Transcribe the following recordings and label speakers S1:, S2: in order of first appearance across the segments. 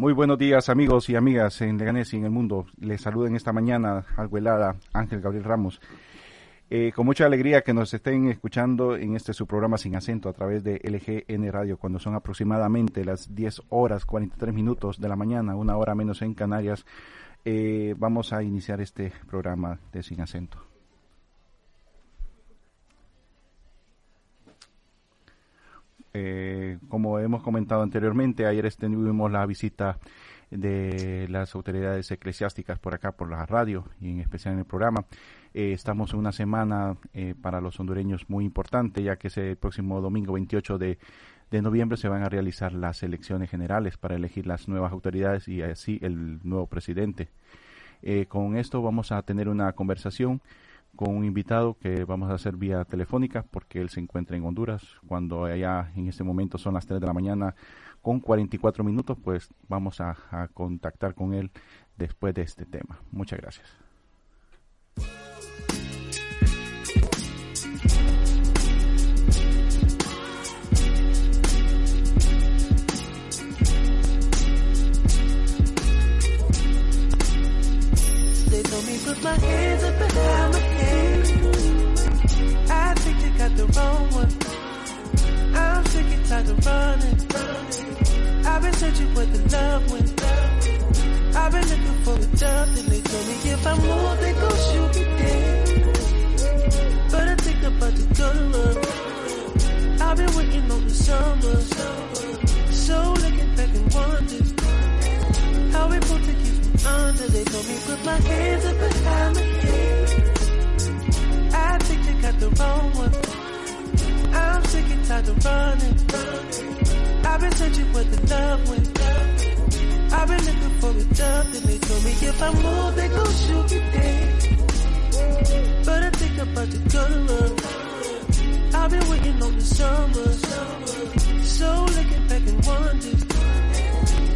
S1: Muy buenos días amigos y amigas en Leganés y en el mundo. Les saludo en esta mañana, algo helada, Ángel Gabriel Ramos. Eh, con mucha alegría que nos estén escuchando en este su programa sin acento a través de LGN Radio cuando son aproximadamente las 10 horas 43 minutos de la mañana, una hora menos en Canarias. Eh, vamos a iniciar este programa de sin acento. Eh, como hemos comentado anteriormente, ayer tuvimos la visita de las autoridades eclesiásticas por acá, por la radio y en especial en el programa. Eh, estamos en una semana eh, para los hondureños muy importante, ya que ese próximo domingo 28 de, de noviembre se van a realizar las elecciones generales para elegir las nuevas autoridades y así el nuevo presidente. Eh, con esto vamos a tener una conversación con un invitado que vamos a hacer vía telefónica porque él se encuentra en Honduras. Cuando allá en este momento son las 3 de la mañana con 44 minutos, pues vamos a, contactar con él después de este tema. Muchas gracias.
S2: Got the wrong one. I'm sick and tired of running. I've been searching for the love when I've been looking for a job and they told me if I move they gon' shoot me dead. But I think about to go to. I've been waiting on the summer. So looking back and wondering how we both take you under. They told me put my hands up behind my head. I think they got the wrong one. Tired of running. I've been searching for the love when I've been looking for a job and they told me if I move they gon' shoot me dead. But I think I'm about to to work. I've been waiting on the summer. So looking back and wondering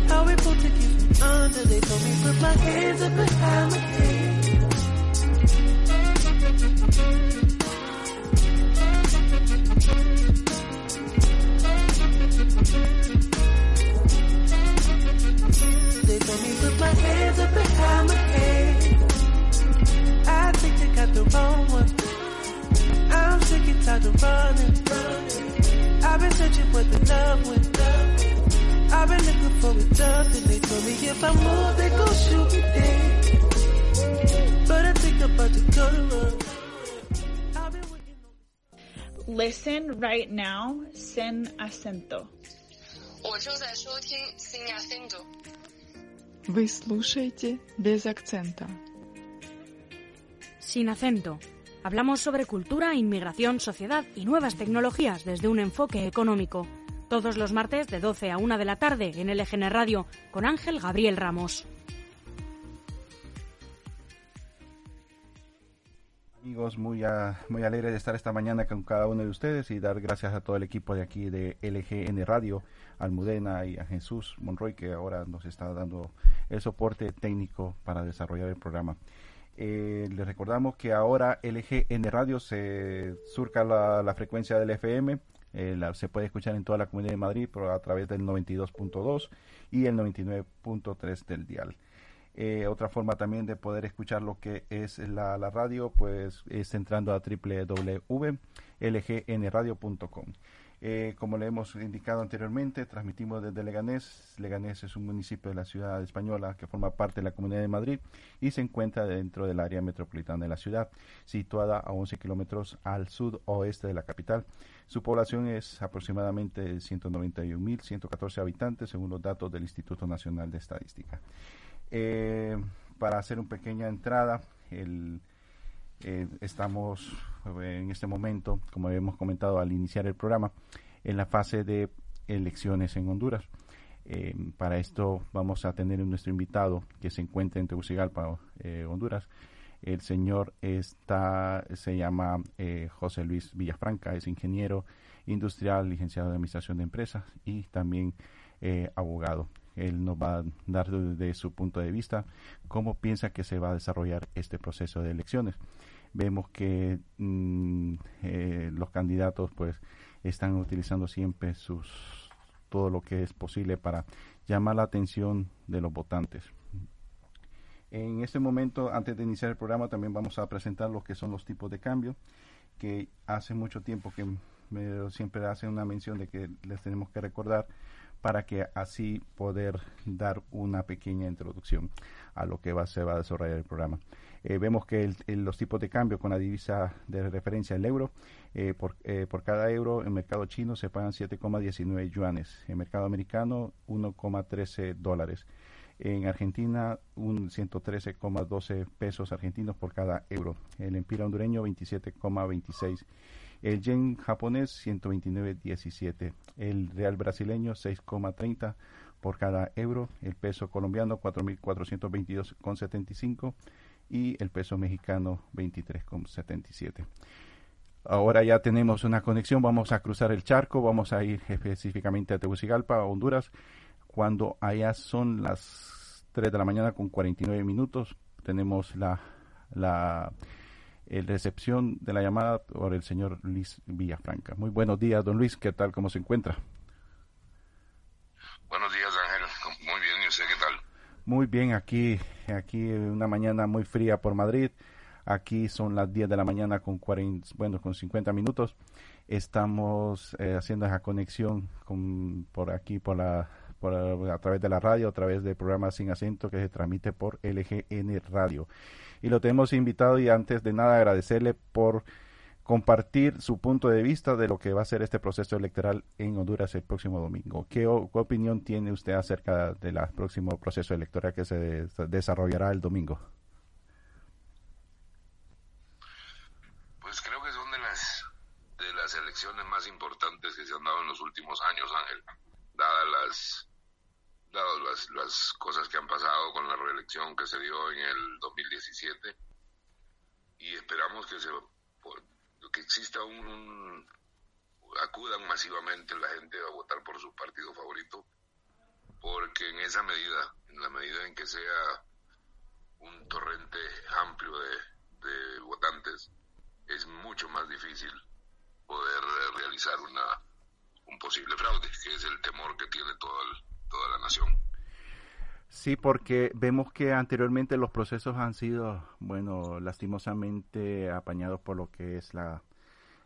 S2: how we both take you from under. They told me put my hands up behind my head. onwards. I'm sick and tired of running. I've been searching for the love with love. I've been looking for it tough and they told me if I move they gon' shoot me dead. But I think I'm about to go to run.
S3: Listen right now sin acento.
S4: Вы слушаете без акцента.
S5: Sin acento. Hablamos sobre cultura, inmigración, sociedad y nuevas tecnologías desde un enfoque económico. Todos los martes de 12 a 1 de la tarde en LGN Radio con Ángel Gabriel Ramos.
S1: Amigos, muy, muy alegre de estar esta mañana con cada uno de ustedes y dar gracias a todo el equipo de aquí de LGN Radio, Almudena y a Jesús Monroy que ahora nos está dando el soporte técnico para desarrollar el programa. Eh, les recordamos que ahora LGN Radio se surca la, frecuencia del FM, eh, se puede escuchar en toda la comunidad de Madrid pero a través del 92.2 y el 99.3 del dial. Eh, otra forma también de poder escuchar lo que es la, la radio, pues es entrando a www.lgnradio.com. Eh, como le hemos indicado anteriormente, transmitimos desde Leganés. Leganés es un municipio de la ciudad española que forma parte de la Comunidad de Madrid y se encuentra dentro del área metropolitana de la ciudad, situada a 11 kilómetros al sudoeste de la capital. Su población es aproximadamente 191.114 habitantes, según los datos del Instituto Nacional de Estadística. Eh, para hacer una pequeña entrada, el, eh, estamos eh, en este momento, como habíamos comentado al iniciar el programa, en la fase de elecciones en Honduras. Eh, para esto vamos a tener nuestro invitado que se encuentra en Tegucigalpa, eh, Honduras. El señor está, se llama José Luis Villafranca, es ingeniero industrial, licenciado de Administración de Empresas y también abogado. Él nos va a dar desde su punto de vista cómo piensa que se va a desarrollar este proceso de elecciones. Vemos que mm, eh, los candidatos pues están utilizando siempre sus todo lo que es posible para llamar la atención de los votantes. En este momento, antes de iniciar el programa, también vamos a presentar lo que son los tipos de cambio, que hace mucho tiempo que me, siempre hacen una mención de que les tenemos que recordar para que así poder dar una pequeña introducción a lo que va, se va a desarrollar el programa. Eh, vemos que los tipos de cambio con la divisa de referencia, el euro, eh, por, eh, por cada euro en mercado chino se pagan 7,19 yuanes, en mercado americano 1,13 dólares. En Argentina, un 113,12 pesos argentinos por cada euro. El empira hondureño, 27,26. El yen japonés, 129,17. El real brasileño, 6,30 por cada euro. El peso colombiano, 4.422,75. Y el peso mexicano, 23,77. Ahora ya tenemos una conexión, vamos a cruzar el charco, vamos a ir específicamente a Tegucigalpa, Honduras cuando allá son las 3 de la mañana con 49 minutos. Tenemos la, la recepción de la llamada por el señor Luis Villafranca. Muy buenos días, don Luis. ¿Qué tal? ¿Cómo se encuentra?
S6: Buenos días, Ángel. Muy bien. ¿Y usted qué tal?
S1: Muy bien. Aquí, aquí una mañana muy fría por Madrid. Aquí son las 10 de la mañana con 40, bueno, con 50 minutos. Estamos eh, haciendo esa conexión con, por aquí, por la a través de la radio, a través del programa Sin Acento que se transmite por LGN Radio. Y lo tenemos invitado y antes de nada agradecerle por compartir su punto de vista de lo que va a ser este proceso electoral en Honduras el próximo domingo. ¿Qué, opinión tiene usted acerca del próximo proceso electoral que se desarrollará el domingo?
S6: Pues creo que son de las, de las elecciones más importantes que se han dado en los últimos años, Ángel, dadas las dadas las, las cosas que han pasado con la reelección que se dio en el 2017 y esperamos que se que exista un, acudan masivamente la gente a votar por su partido favorito porque en esa medida en la medida en que sea un torrente amplio de, votantes es mucho más difícil poder realizar una un posible fraude que es el temor que tiene todo el toda la nación.
S1: Sí, porque vemos que anteriormente los procesos han sido, bueno, lastimosamente apañados por lo que es la,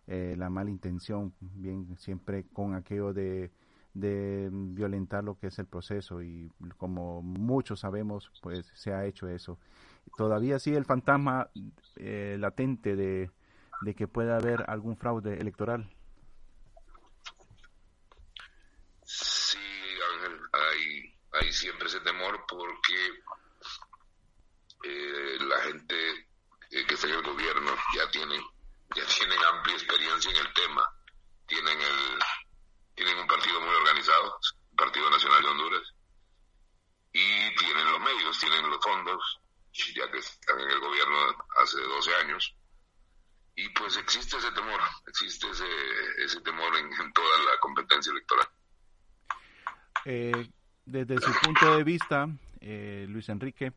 S1: eh, la mala intención, bien, siempre con aquello de, de violentar lo que es el proceso y como muchos sabemos, pues se ha hecho eso. Todavía sigue el fantasma eh, latente de, de que pueda haber algún fraude electoral.
S6: hay siempre ese temor porque eh, la gente eh, que está en el gobierno ya tienen ya tienen amplia experiencia en el tema. Tienen el tienen un partido muy organizado el Partido Nacional de Honduras. Y tienen los medios tienen los fondos ya que están en el gobierno hace 12 años. Y pues existe ese temor existe ese, ese temor en, toda la competencia electoral.
S1: Eh, desde su punto de vista, eh, Luis Enrique,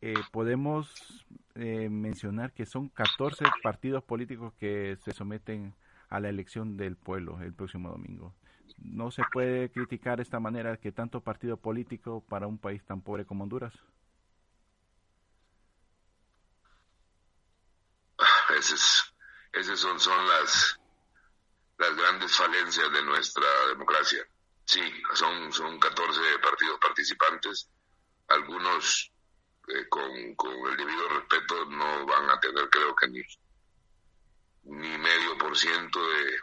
S1: eh, podemos eh, mencionar que son 14 partidos políticos que se someten a la elección del pueblo el próximo domingo. ¿No se puede criticar de esta manera que tanto partido político para un país tan pobre como Honduras?
S6: Esas son, son las, las grandes falencias de nuestra democracia Sí, son, son 14 partidos participantes. Algunos eh, con, el debido respeto no van a tener creo que ni, ni medio por ciento de,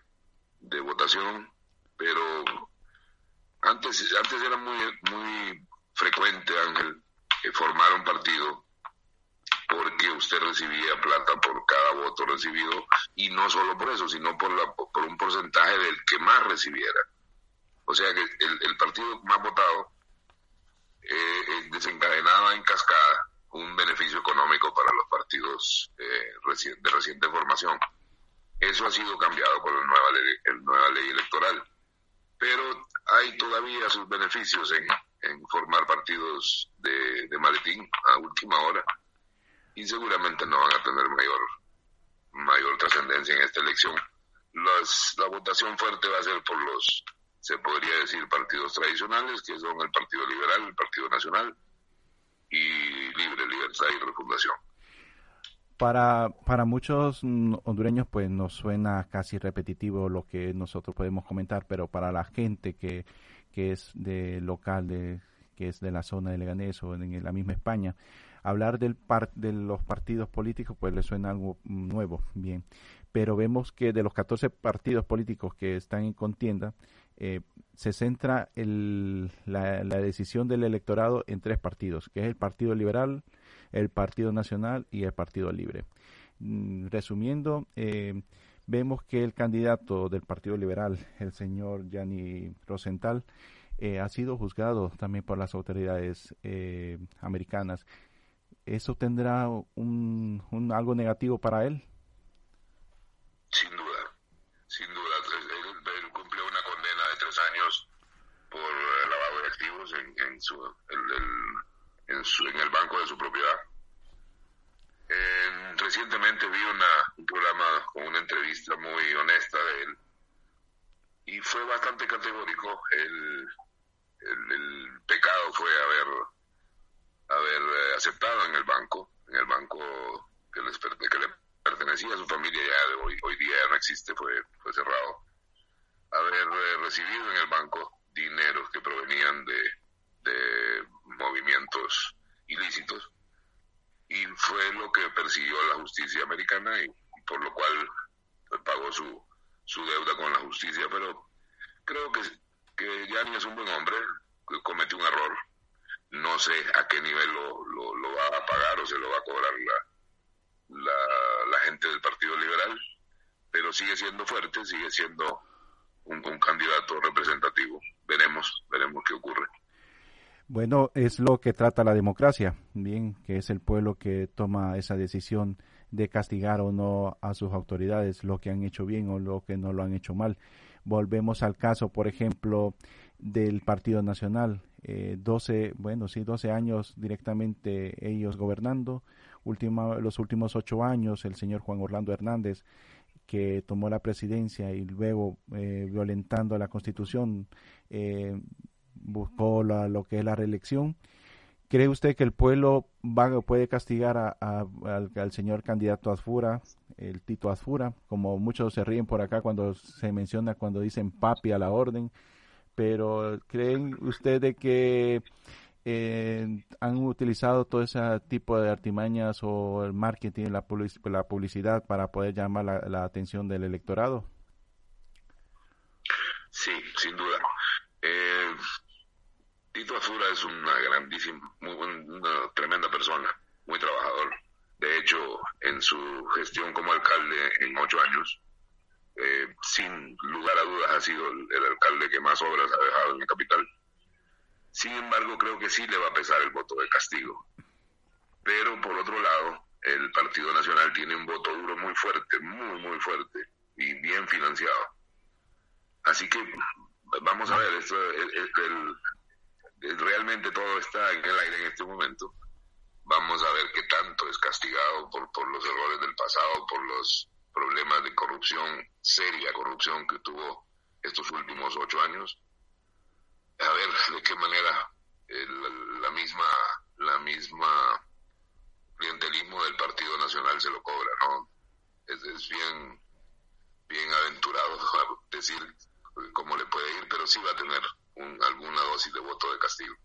S6: de votación, pero antes, antes era muy, muy frecuente, Ángel, formar un partido porque usted recibía plata por cada voto recibido y no solo por eso, sino por, la, por un porcentaje del que más recibiera. O sea que el, partido más votado eh, desencadenaba en cascada un beneficio económico para los partidos eh, de reciente formación. Eso ha sido cambiado por la nueva ley, nueva ley electoral. Pero hay todavía sus beneficios en, formar partidos de, de, maletín a última hora y seguramente no van a tener mayor, mayor trascendencia en esta elección. la votación fuerte va a ser por los se podría decir partidos tradicionales, que son el Partido Liberal, el Partido Nacional y Libre, Libertad y Refundación.
S1: Para, para muchos hondureños pues nos suena casi repetitivo lo que nosotros podemos comentar, pero para la gente que, que es de local, de, que es de la zona de Leganés o en la misma España, hablar del par, de los partidos políticos pues le suena algo nuevo, bien. Pero vemos que de los 14 partidos políticos que están en contienda, eh, se centra el, la, la decisión del electorado en tres partidos, que es el Partido Liberal, el Partido Nacional y el Partido Libre. Mm, resumiendo, eh, vemos que el candidato del Partido Liberal, el señor Gianni Rosenthal, eh, ha sido juzgado también por las autoridades americanas. ¿Eso tendrá un, un, algo negativo para él?
S6: Sin duda, sin duda. Él, él, cumplió una condena de tres años por lavado de activos en, en su, el, en, el banco de su propiedad eh, recientemente vi una, un programa con una entrevista muy honesta de él y fue bastante categórico. El pecado fue haber, haber eh, aceptado en el banco, en el banco que, les, que le pertenecía a su familia, ya hoy, hoy día ya no existe, fue, fue cerrado, haber eh, recibido en el banco dineros que provenían de, de movimientos ilícitos y fue lo que persiguió la justicia americana y, por lo cual pues, pagó su, su deuda con la justicia. Pero creo que, que Gianni es un buen hombre, que cometió un error. No sé a qué nivel lo, lo, va a pagar o se lo va a cobrar la, la, la gente del Partido Liberal, pero sigue siendo fuerte, sigue siendo un, un candidato representativo. Veremos, veremos qué ocurre.
S1: Bueno, es lo que trata la democracia, bien, que es el pueblo que toma esa decisión de castigar o no a sus autoridades, lo que han hecho bien o lo que no lo han hecho mal. Volvemos al caso, por ejemplo, del Partido Nacional, eh, 12, bueno, sí, 12 años directamente ellos gobernando, Última, los últimos ocho años el señor Juan Orlando Hernández que tomó la presidencia y luego eh, violentando la constitución eh, buscó lo que es la reelección. ¿Cree usted que el pueblo va, puede castigar a, al, señor candidato Azfura, el Tito Azfura? Como muchos se ríen por acá cuando se menciona, cuando dicen papi a la orden. Pero ¿creen ustedes que eh, han utilizado todo ese tipo de artimañas o el marketing, la, public la publicidad para poder llamar la, la atención del electorado?
S6: Sí, sin duda. Eh, Es una grandísima, muy, una tremenda persona, muy trabajador. De hecho, en su gestión como alcalde en ocho años, eh, sin lugar a dudas ha sido el, alcalde que más obras ha dejado en la capital. Sin embargo, creo que sí le va a pesar el voto de castigo. Pero por otro lado, el Partido Nacional tiene un voto duro muy fuerte, muy, muy fuerte y bien financiado. Así que vamos a ver, esto, el, realmente todo está en el aire en este momento. Vamos a ver qué tanto es castigado por, por los errores del pasado, por los problemas de corrupción, seria corrupción que tuvo estos últimos ocho años. A ver de qué manera la misma, la misma clientelismo del Partido Nacional se lo cobra, ¿no? Es, es bien, bien aventurado decir cómo le puede ir, pero sí va a tener un, alguna dosis de voto de castigo.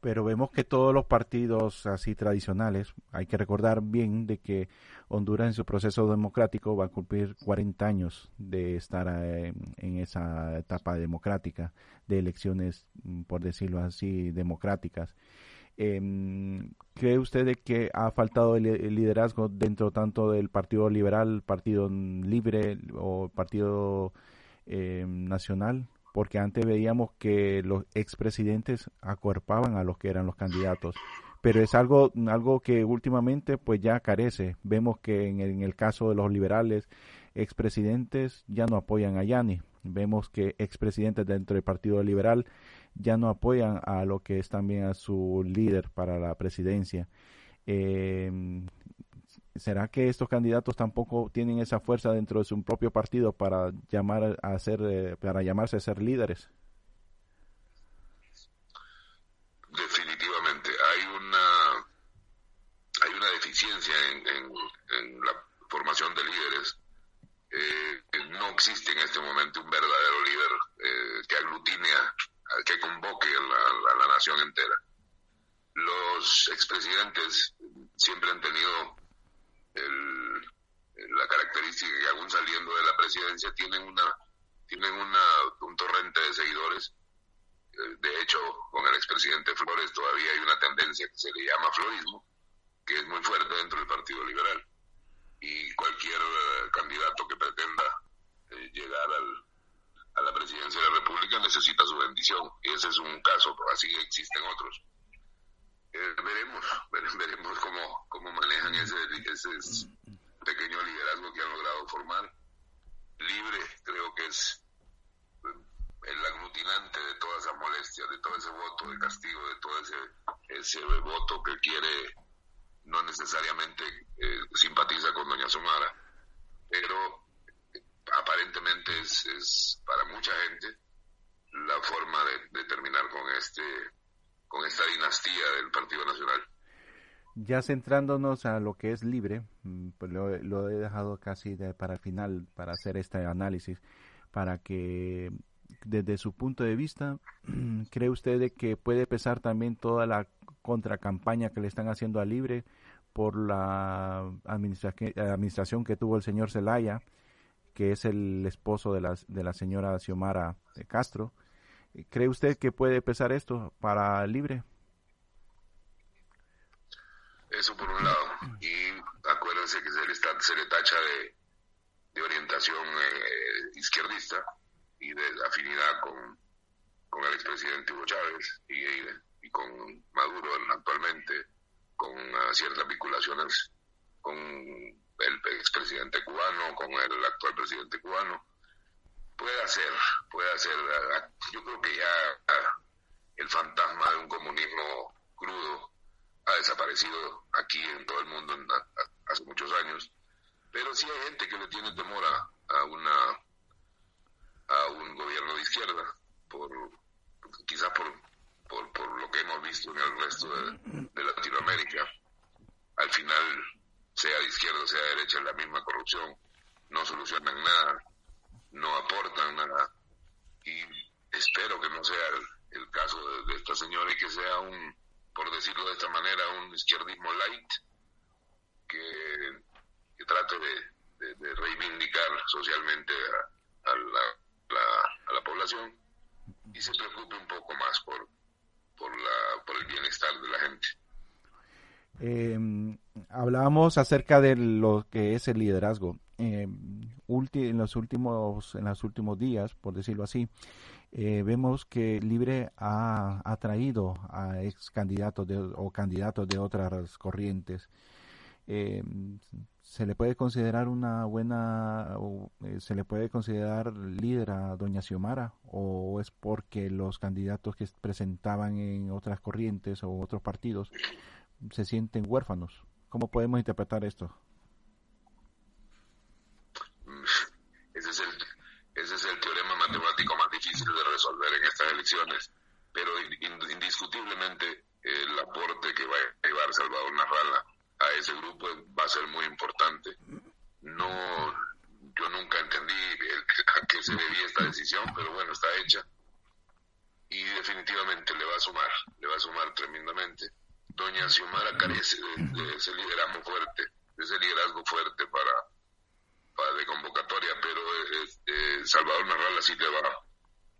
S1: Pero vemos que todos los partidos así tradicionales, hay que recordar bien de que Honduras en su proceso democrático va a cumplir 40 años de estar en, en esa etapa democrática, de elecciones, mm, por decirlo así, democráticas. Eh, ¿Cree usted de que ha faltado el, liderazgo dentro tanto del Partido Liberal, Partido Libre o Partido eh, Nacional? Porque antes veíamos que los expresidentes acuerpaban a los que eran los candidatos, pero es algo, algo que últimamente pues ya carece. Vemos que en el, caso de los liberales, expresidentes ya no apoyan a Yanni. Vemos que expresidentes dentro del Partido Liberal ya no apoyan a lo que es también a su líder para la presidencia. Eh, ¿Será que estos candidatos tampoco tienen esa fuerza dentro de su propio partido para llamar a ser, eh, para llamarse a ser líderes?
S6: Definitivamente hay una hay una deficiencia en, la formación de líderes. Eh, no existe en este momento un verdadero líder eh, que aglutine, a, que convoque a la nación entera. Los expresidentes siempre han tenido el, la característica que aún saliendo de la presidencia tienen una tienen una, un torrente de seguidores. Eh, de hecho, con el expresidente Flores todavía hay una tendencia que se le llama florismo, que es muy fuerte dentro del Partido Liberal. Y cualquier eh, candidato que pretenda eh, llegar al, a la presidencia de la República necesita su bendición. Y ese es un caso, así existen otros. Eh, veremos, veremos cómo, cómo manejan ese, pequeño liderazgo que han logrado formar. Libre, creo que es el aglutinante de toda esa molestia, de todo ese voto de castigo, de todo ese, ese voto que quiere, no necesariamente eh, simpatiza con Doña Somara, pero aparentemente es, es para mucha gente la forma de, de terminar con este con esta dinastía del Partido Nacional.
S1: Ya centrándonos a lo que es libre, mm, pues lo, he dejado casi para el final para hacer este análisis, para que desde su punto de vista, ¿cree usted que puede pesar también toda la contracampaña que le están haciendo a Libre por la administración que tuvo el señor Zelaya, que es el esposo de la, de la señora Xiomara de Castro? ¿Cree usted que puede pesar esto para Libre?
S6: Eso por un lado. Y acuérdense que se le, se le tacha de, de orientación eh, izquierdista y de afinidad con, con el expresidente Hugo Chávez y, y, con Maduro actualmente, con uh, ciertas vinculaciones con el expresidente cubano, con el actual presidente cubano Puede ser, puede ser. Yo creo que ya el fantasma de un comunismo crudo ha desaparecido aquí en todo el mundo hace muchos años. Pero sí hay gente que le tiene temor a, una a un gobierno de izquierda, por quizás por, por, lo que hemos visto en el resto de, Latinoamérica. Al final, sea de izquierda o sea de derecha, la misma corrupción, no solucionan nada no aportan nada. Y espero que no sea el, caso de, esta señora y que sea un, por decirlo de esta manera, izquierdismo light que, trate de, reivindicar socialmente a, la, población y se preocupe un poco más por, por, la, por el bienestar de la gente.
S1: Eh, hablábamos acerca de lo que es el liderazgo. Eh, en los últimos en los últimos días, por decirlo así, eh, vemos que Libre ha atraído a ex candidatos o candidatos de otras corrientes. Eh, se le puede considerar una buena, se le puede considerar líder a Doña Xiomara o es porque los candidatos que presentaban en otras corrientes o otros partidos se sienten huérfanos. ¿Cómo podemos interpretar esto?
S6: Ese es el, ese es el teorema matemático más difícil de resolver en estas elecciones, pero indiscutiblemente el aporte que va a llevar Salvador Narrala a ese grupo va a ser muy importante. No, yo nunca entendí a qué se debía esta decisión, pero bueno, está hecha y definitivamente le va a sumar, le va a sumar tremendamente. Doña Xiomara carece de, ese liderazgo fuerte, de ese liderazgo fuerte para, para de convocatoria, pero este, Salvador Narrala sí le va,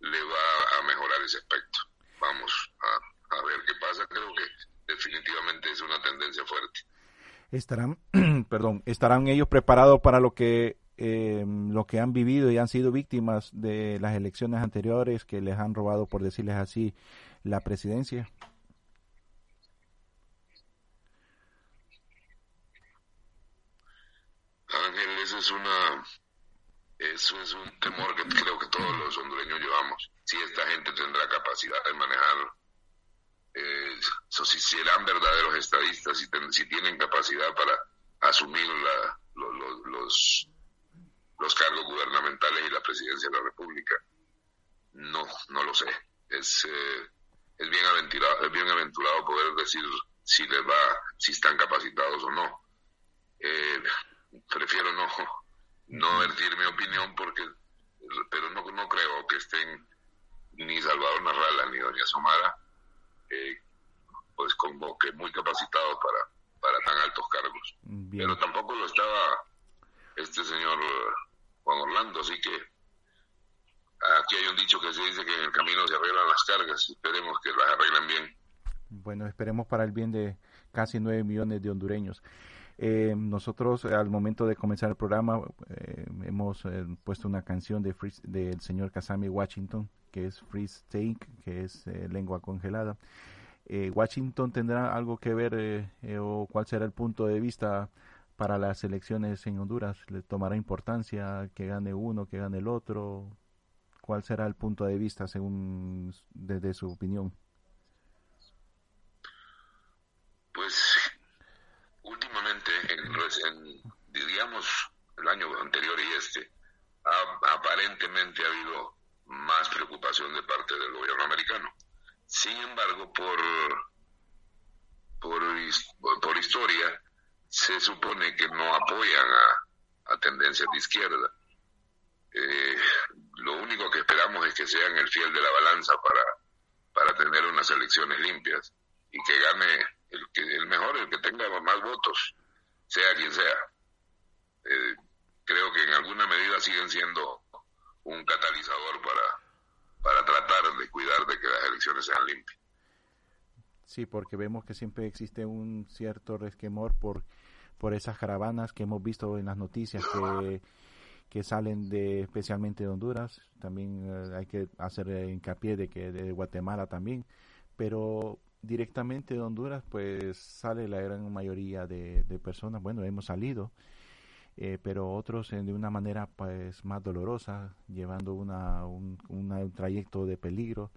S6: le va a mejorar ese aspecto. Vamos a, a ver qué pasa, creo que definitivamente es una tendencia fuerte.
S1: Estarán, perdón, estarán ellos preparados para lo que eh, lo que han vivido y han sido víctimas de las elecciones anteriores que les han robado, por decirles así, la presidencia.
S6: Ángel, eso es una, eso es un temor que creo que todos los hondureños llevamos. Si esta gente tendrá capacidad de manejarlo. Eh, si serán verdaderos estadistas, si, si tienen capacidad para asumir la, los, los cargos gubernamentales y la presidencia de la República. No, no lo sé. Es, eh, es bien aventurado, es bien aventurado poder decir si les va, si están capacitados o no. Eh, prefiero no, no vertir mi opinión porque, pero no, no creo que estén ni Salvador Narrala ni Doña Somara, eh, pues como que muy capacitados para, para tan altos cargos. Pero tampoco lo estaba este señor Juan Orlando, así que aquí hay un dicho que se dice que en el camino se arreglan las cargas, esperemos que las arreglen bien.
S1: Bueno, esperemos para el bien de casi nueve millones de hondureños. Eh, nosotros al momento de comenzar el programa eh, hemos eh, puesto una canción de del señor Kasami Washington que es Free Steak, que es lengua congelada. Washington tendrá algo que ver o cuál será el punto de vista para las elecciones en Honduras? ¿Le tomará importancia que gane uno, que gane el otro? ¿Cuál será el punto de vista según desde su opinión?
S6: Pues últimamente, en, diríamos el año anterior y este, aparentemente ha habido más preocupación de parte del gobierno americano. Sin embargo, por, por, por historia, se supone que no apoyan a, tendencias de izquierda. Eh, lo único que esperamos es que sean el fiel de la balanza para, para tener unas elecciones limpias y que gane el, que, el mejor, el que tenga más votos, sea quien sea. Eh, creo que en alguna medida siguen siendo un catalizador para, para tratar de cuidar de que las elecciones sean limpias.
S1: Sí, porque vemos que siempre existe un cierto resquemor por por esas caravanas que hemos visto en las noticias que, que salen de especialmente de Honduras. También eh, hay que hacer hincapié de que de Guatemala también, pero directamente de Honduras pues sale la gran mayoría de, personas. Bueno, hemos salido. Eh, pero otros de una manera pues más dolorosa, llevando una, un, un trayecto de peligro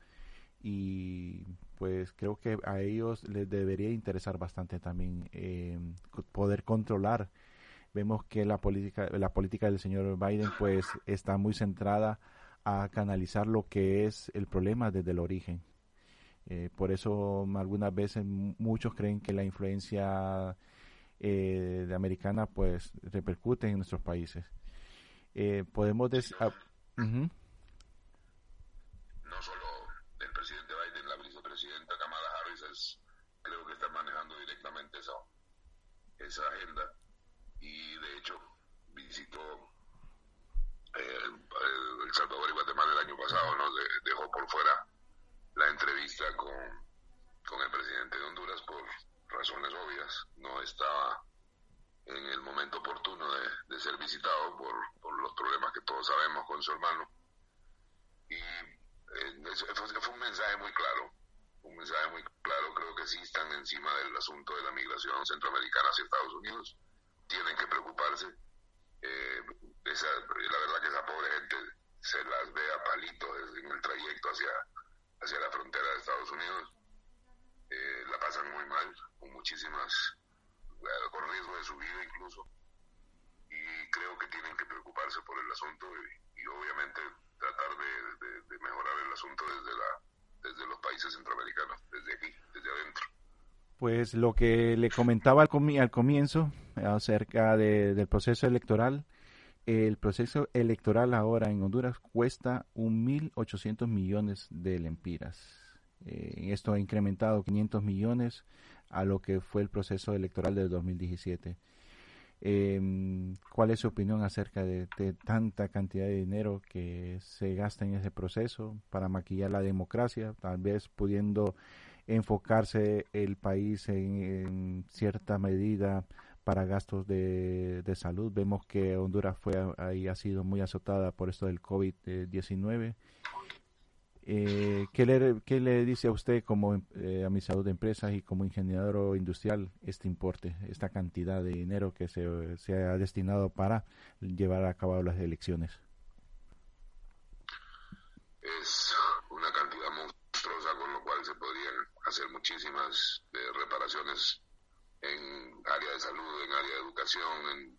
S1: y pues creo que a ellos les debería interesar bastante también eh, poder controlar. Vemos que la política, la política del señor Biden pues está muy centrada a canalizar lo que es el problema desde el origen. Eh, por eso algunas veces muchos creen que la influencia eh, de americana pues repercute en nuestros países. podemos decir... Ah,
S6: esa agenda y de hecho visitó eh, El Salvador y Guatemala el año pasado, ¿no? dejó por fuera la entrevista con, con el presidente de Honduras por razones obvias, no estaba en el momento oportuno de, ser visitado por, por, los problemas que todos sabemos con su hermano. Y eh, fue un mensaje muy claro un mensaje muy claro, creo que sí están encima del asunto de la migración centroamericana hacia Estados Unidos, tienen que preocuparse. Eh, la verdad que esa pobre gente se las ve a palitos en el trayecto hacia, hacia la frontera de Estados Unidos. Eh, la pasan muy mal, con muchísimas, eh, con riesgo de su vida incluso. Y creo que tienen que preocuparse por el asunto y, obviamente tratar de mejorar el asunto desde la desde los países centroamericanos, desde aquí, desde adentro.
S1: Pues lo que le comentaba al, comienzo acerca del proceso electoral, el proceso electoral ahora en Honduras cuesta 1.800 millones de lempiras. Eh, esto ha incrementado 500 millones a lo que fue el proceso electoral del 2017. Eh, ¿Cuál es su opinión acerca de, tanta cantidad de dinero que se gasta en ese proceso para maquillar la democracia, tal vez pudiendo enfocarse el país en, cierta medida para gastos de, de, salud? Vemos que Honduras fue ahí ha sido muy azotada por esto del COVID-19 eh, ¿qué, le, ¿Qué le dice a usted como eh, administrador de empresas y como ingeniero industrial este importe, esta cantidad de dinero que se, se ha destinado para llevar a cabo las elecciones?
S6: Es una cantidad monstruosa con lo cual se podrían hacer muchísimas eh, reparaciones en área de salud, en área de educación, en,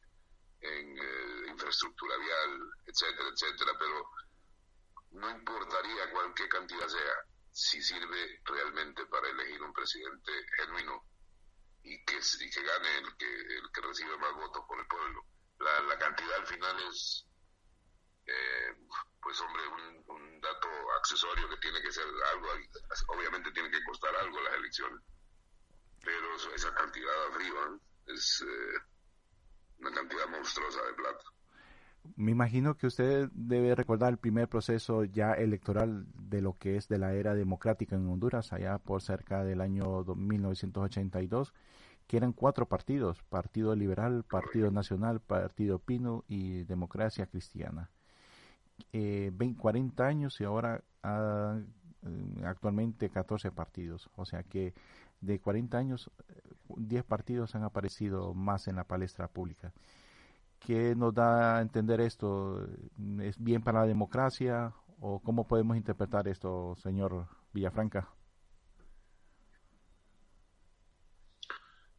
S6: eh, infraestructura vial, etcétera, etcétera, pero no importaría cualquier cantidad sea, si sirve realmente para elegir un presidente genuino y que, y que gane el que, el que recibe más votos por el pueblo. La, la cantidad al final es, eh, pues hombre, un, dato accesorio que tiene que ser algo, obviamente tiene que costar algo las elecciones, pero esa cantidad arriba es eh, una cantidad monstruosa de plata.
S1: Me imagino que usted debe recordar el primer proceso ya electoral de lo que es de la era democrática en Honduras, allá por cerca del año 1982, que eran cuatro partidos, Partido Liberal, Partido Nacional, Partido Pino y Democracia Cristiana. Eh, 20, 40 años y ahora ah, actualmente 14 partidos, o sea que de 40 años 10 partidos han aparecido más en la palestra pública. ¿Qué nos da a entender esto? ¿Es bien para la democracia o cómo podemos interpretar esto, señor Villafranca?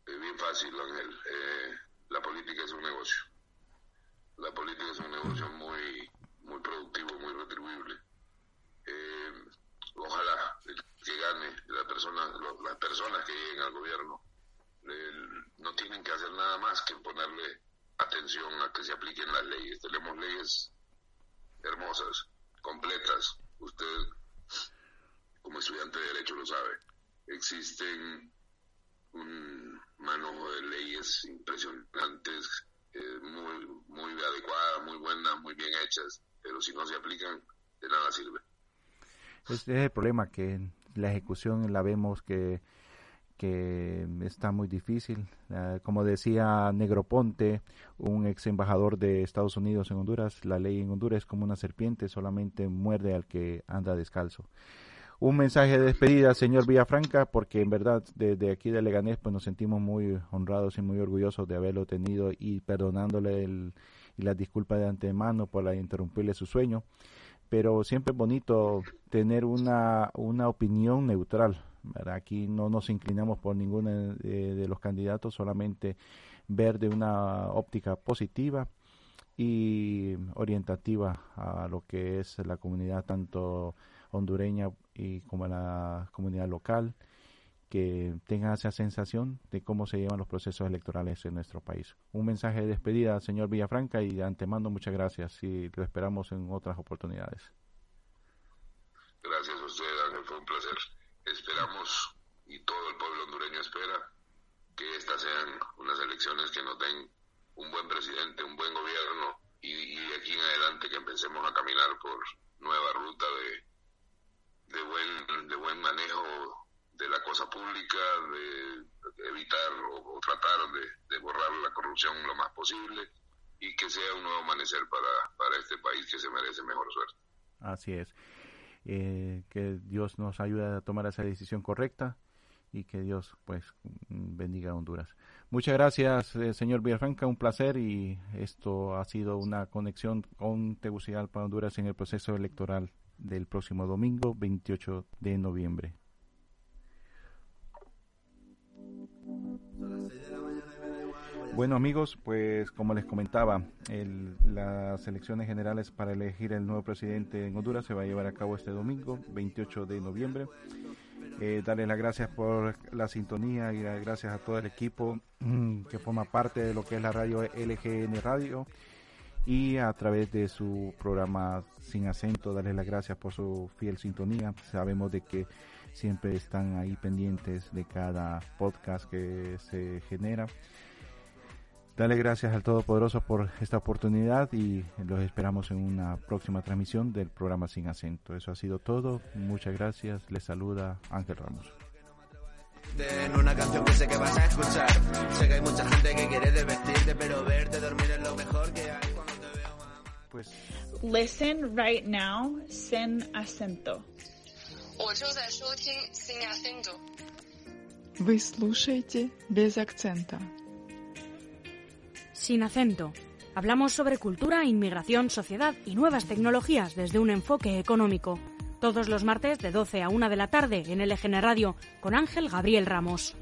S6: Eh, bien fácil, Ángel. Eh, la política es un negocio. La política es un negocio muy, muy productivo, muy retribuible. Eh, ojalá el que gane, la persona, lo, las personas que lleguen al gobierno, no tienen que hacer nada más que ponerle atención a que se apliquen las leyes. Tenemos leyes hermosas, completas. Usted, como estudiante de Derecho, lo sabe. Existen un manojo de leyes impresionantes, eh, muy, muy adecuadas, muy buenas, muy bien hechas, pero si no se aplican, de nada sirve.
S1: Este es el problema, que la ejecución la vemos que que está muy difícil. Como decía Negroponte, un ex embajador de Estados Unidos en Honduras, la ley en Honduras es como una serpiente, solamente muerde al que anda descalzo. Un mensaje de despedida, señor Villafranca, porque en verdad desde aquí de Leganés pues nos sentimos muy honrados y muy orgullosos de haberlo tenido y perdonándole el, y las disculpas de antemano por la interrumpirle su sueño. Pero siempre es bonito tener una, una opinión neutral, Aquí no nos inclinamos por ninguno de, de, los candidatos, solamente ver de una óptica positiva y orientativa a lo que es la comunidad tanto hondureña y como la comunidad local que tenga esa sensación de cómo se llevan los procesos electorales en nuestro país. Un mensaje de despedida, señor Villafranca, y de antemano muchas gracias y lo esperamos en otras oportunidades.
S6: Gracias a usted, Ángel, fue un placer esperamos y todo el pueblo hondureño espera que estas sean unas elecciones que nos den un buen presidente, un buen gobierno y, y de aquí en adelante que empecemos a caminar por nueva ruta de, de, buen, de buen manejo de la cosa pública, de, de evitar o, o tratar de, de, borrar la corrupción lo más posible y que sea un nuevo amanecer para, para este país que se merece mejor suerte.
S1: Así es eh, que Dios nos ayude a tomar esa decisión correcta y que Dios pues bendiga a Honduras. Muchas gracias, eh, señor Villafranca, un placer y esto ha sido una conexión con Tegucigalpa, Honduras en el proceso electoral del próximo domingo 28 de noviembre. Bueno amigos, pues como les comentaba, las elecciones generales para elegir el nuevo presidente en Honduras se va a llevar a cabo este domingo, 28 de noviembre. Eh, darles las gracias por la sintonía y las gracias a todo el equipo mm, que forma parte de lo que es la radio LGN Radio y a través de su programa Sin Acento, darles las gracias por su fiel sintonía. Sabemos de que siempre están ahí pendientes de cada podcast que se genera. Dale gracias al Todopoderoso por esta oportunidad y los esperamos en una próxima transmisión del programa Sin Acento. Eso ha sido todo. Muchas gracias. Les saluda Ángel Ramos.
S2: En una canción que sé que vas a escuchar, sé que hay mucha gente que quiere desvestirte, pero verte dormir es lo mejor que hay cuando te veo,
S3: Pues. Listen right now,
S7: sin acento.
S4: Вы слушаете без акцента.
S5: Sin acento. Hablamos sobre cultura, inmigración, sociedad y nuevas tecnologías desde un enfoque económico. Todos los martes de 12 a 1 de la tarde en LGN Radio con Ángel Gabriel Ramos.